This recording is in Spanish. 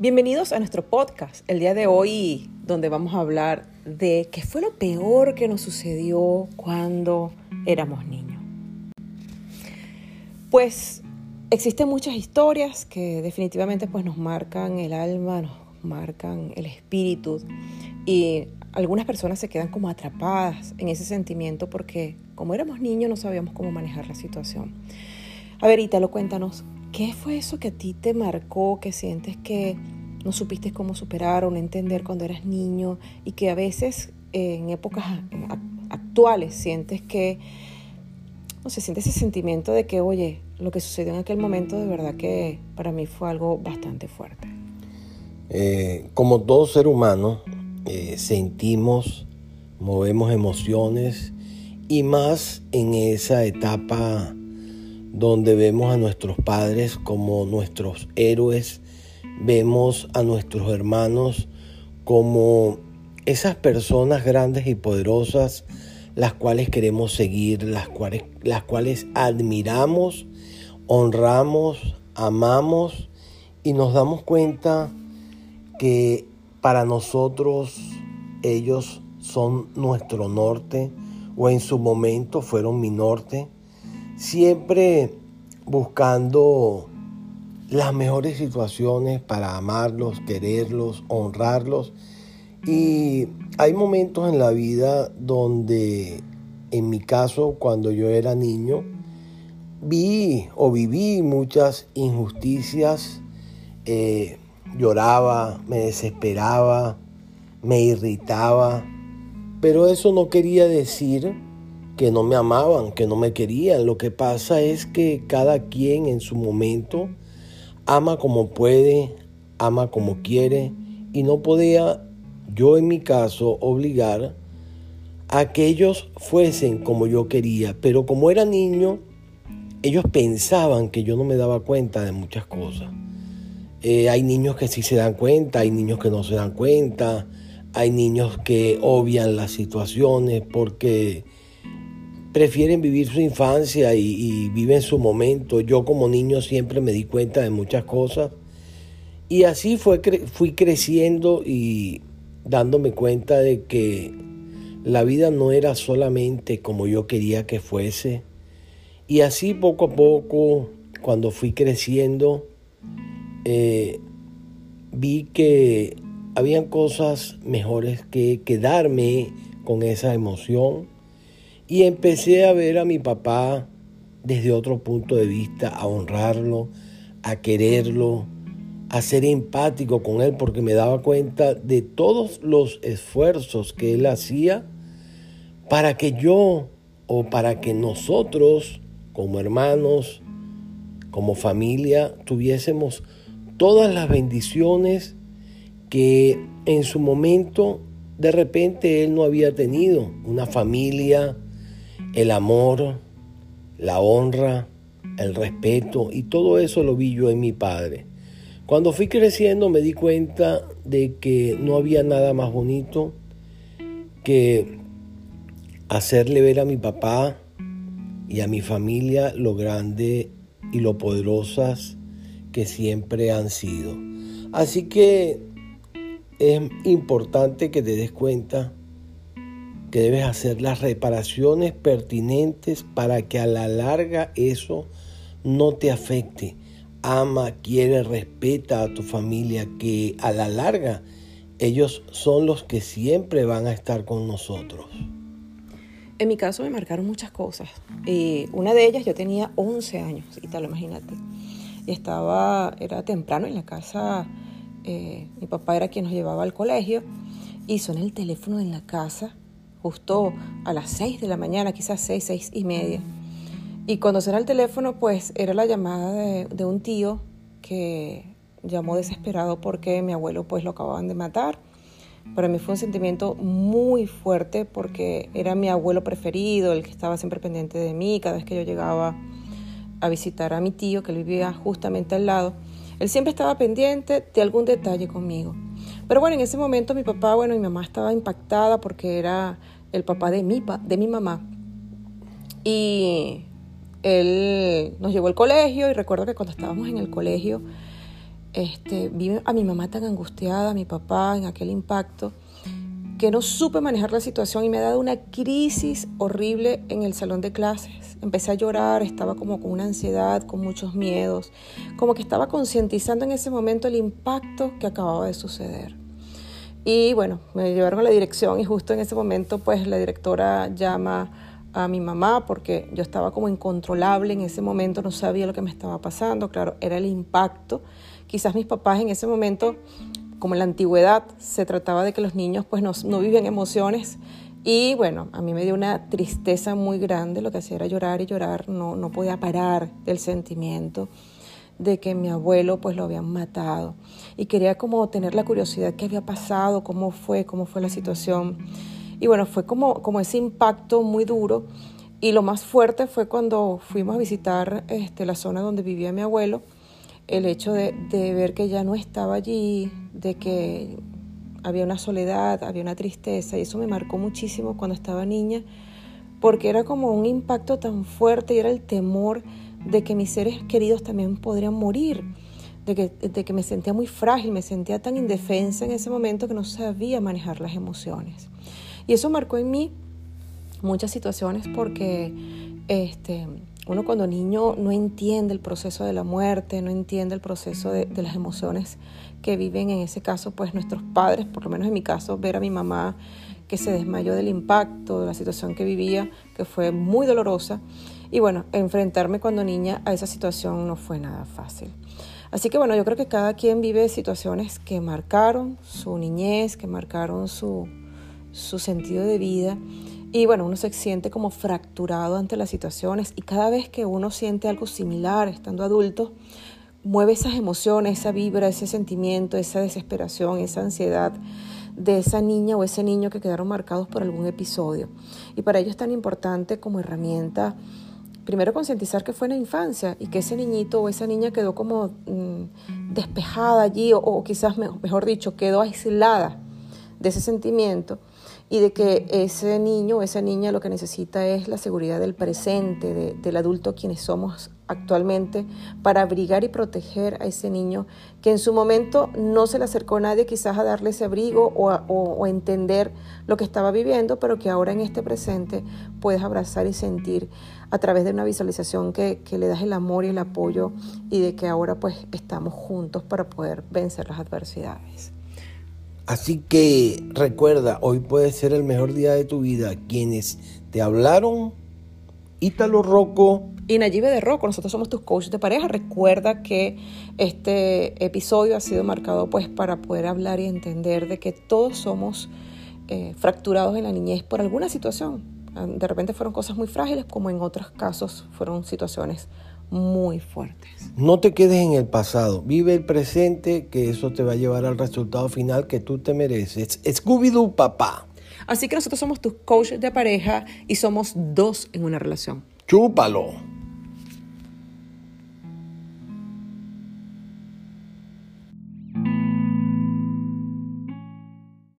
Bienvenidos a nuestro podcast, el día de hoy donde vamos a hablar de qué fue lo peor que nos sucedió cuando éramos niños. Pues existen muchas historias que definitivamente pues nos marcan el alma, nos marcan el espíritu y algunas personas se quedan como atrapadas en ese sentimiento porque como éramos niños no sabíamos cómo manejar la situación. A ver, Ítalo, cuéntanos, ¿qué fue eso que a ti te marcó, que sientes que no supiste cómo superar o no entender cuando eras niño y que a veces en épocas actuales sientes que, no sé, sientes ese sentimiento de que, oye, lo que sucedió en aquel momento de verdad que para mí fue algo bastante fuerte? Eh, como todo ser humano, eh, sentimos, movemos emociones y más en esa etapa donde vemos a nuestros padres como nuestros héroes, vemos a nuestros hermanos como esas personas grandes y poderosas, las cuales queremos seguir, las cuales, las cuales admiramos, honramos, amamos y nos damos cuenta que para nosotros ellos son nuestro norte o en su momento fueron mi norte, siempre buscando las mejores situaciones para amarlos, quererlos, honrarlos. Y hay momentos en la vida donde, en mi caso, cuando yo era niño, vi o viví muchas injusticias, eh, lloraba, me desesperaba, me irritaba, pero eso no quería decir que no me amaban, que no me querían. Lo que pasa es que cada quien en su momento ama como puede, ama como quiere y no podía yo en mi caso obligar a que ellos fuesen como yo quería, pero como era niño, ellos pensaban que yo no me daba cuenta de muchas cosas. Eh, hay niños que sí se dan cuenta, hay niños que no se dan cuenta, hay niños que obvian las situaciones porque prefieren vivir su infancia y, viven su momento. Yo como niño siempre me di cuenta de muchas cosas y así fue, fui creciendo y dándome cuenta de que la vida no era solamente como yo quería que fuese. Y así poco a poco, cuando fui creciendo, eh, vi que habían cosas mejores que quedarme con esa emoción y empecé a ver a mi papá desde otro punto de vista, a honrarlo, a quererlo, a ser empático con él porque me daba cuenta de todos los esfuerzos que él hacía para que yo o para que nosotros como hermanos, como familia, tuviésemos todas las bendiciones que en su momento de repente él no había tenido. Una familia, el amor, la honra, el respeto y todo eso lo vi yo en mi padre. Cuando fui creciendo me di cuenta de que no había nada más bonito que hacerle ver a mi papá y a mi familia lo grande y lo poderosas que siempre han sido. Así que es importante que te des cuenta que debes hacer las reparaciones pertinentes para que a la larga eso no te afecte. Ama, quiere, respeta a tu familia, que a la larga ellos son los que siempre van a estar con nosotros. En mi caso me marcaron muchas cosas. y una de ellas yo tenía 11 años, y tal, imagínate estaba, era temprano en la casa, eh, mi papá era quien nos llevaba al colegio y sonó el teléfono en la casa justo a las 6 de la mañana, quizás 6, 6 y media. Y cuando sonó el teléfono, pues era la llamada de, de, un tío que llamó desesperado porque mi abuelo pues lo acababan de matar. Para mí fue un sentimiento muy fuerte porque era mi abuelo preferido, el que estaba siempre pendiente de mí cada vez que yo llegaba a visitar a mi tío que vivía justamente al lado, él siempre estaba pendiente de algún detalle conmigo. Pero bueno, en ese momento mi papá, bueno, mi mamá estaba impactada porque era el papá de mi, de mi mamá. Y él nos llevó al colegio y recuerdo que cuando estábamos en el colegio, este, vi a mi mamá tan angustiada, a mi papá en aquel impacto, que no supe manejar la situación y me ha dado una crisis horrible en el salón de clases. Empecé a llorar, estaba como con una ansiedad, con muchos miedos, como que estaba concientizando en ese momento el impacto que acababa de suceder. Y bueno, me llevaron a la dirección y justo en ese momento pues la directora llama a mi mamá porque yo estaba como incontrolable en ese momento, no sabía lo que me estaba pasando, claro, era el impacto. Quizás mis papás en ese momento como en la antigüedad se trataba de que los niños pues no, no viven emociones. Y bueno, a mí me dio una tristeza muy grande, lo que hacía era llorar y llorar, no, no podía parar del sentimiento de que mi abuelo pues lo habían matado. Y quería como tener la curiosidad qué había pasado, cómo fue, cómo fue la situación. Y bueno, fue como, como ese impacto muy duro. Y lo más fuerte fue cuando fuimos a visitar este, la zona donde vivía mi abuelo el hecho de, ver que ya no estaba allí, de que había una soledad, había una tristeza, y eso me marcó muchísimo cuando estaba niña, porque era como un impacto tan fuerte y era el temor de que mis seres queridos también podrían morir, de que, de que me sentía muy frágil, me sentía tan indefensa en ese momento que no sabía manejar las emociones. Y eso marcó en mí muchas situaciones porque este, uno cuando niño no entiende el proceso de la muerte, no entiende el proceso de, las emociones que viven en ese caso, pues nuestros padres, por lo menos en mi caso, ver a mi mamá que se desmayó del impacto, de la situación que vivía, que fue muy dolorosa. Y bueno, enfrentarme cuando niña a esa situación no fue nada fácil. Así que bueno, yo creo que cada quien vive situaciones que marcaron su niñez, que marcaron su, su sentido de vida y bueno, uno se siente como fracturado ante las situaciones y cada vez que uno siente algo similar estando adulto, mueve esas emociones, esa vibra, ese sentimiento, esa desesperación, esa ansiedad de esa niña o ese niño que quedaron marcados por algún episodio. Y para ello es tan importante como herramienta, primero concientizar que fue en la infancia y que ese niñito o esa niña quedó como mm, despejada allí o, quizás, mejor dicho, quedó aislada de ese sentimiento y de que ese niño o esa niña lo que necesita es la seguridad del presente, del adulto quienes somos actualmente, para abrigar y proteger a ese niño que en su momento no se le acercó a nadie quizás a darle ese abrigo o a, entender lo que estaba viviendo, pero que ahora en este presente puedes abrazar y sentir a través de una visualización que, que le das el amor y el apoyo y de que ahora pues estamos juntos para poder vencer las adversidades. Así que recuerda, hoy puede ser el mejor día de tu vida. Quienes te hablaron, Ítalo Rocco. Y Nayibe de Rocco, nosotros somos tus coaches de pareja. Recuerda que este episodio ha sido marcado pues para poder hablar y entender de que todos somos eh, fracturados en la niñez por alguna situación. De repente fueron cosas muy frágiles, como en otros casos fueron situaciones muy fuertes. No te quedes en el pasado, vive el presente, que eso te va a llevar al resultado final que tú te mereces. Scooby-Doo, papá. Así que nosotros somos tus coaches de pareja y somos dos en una relación. Chúpalo.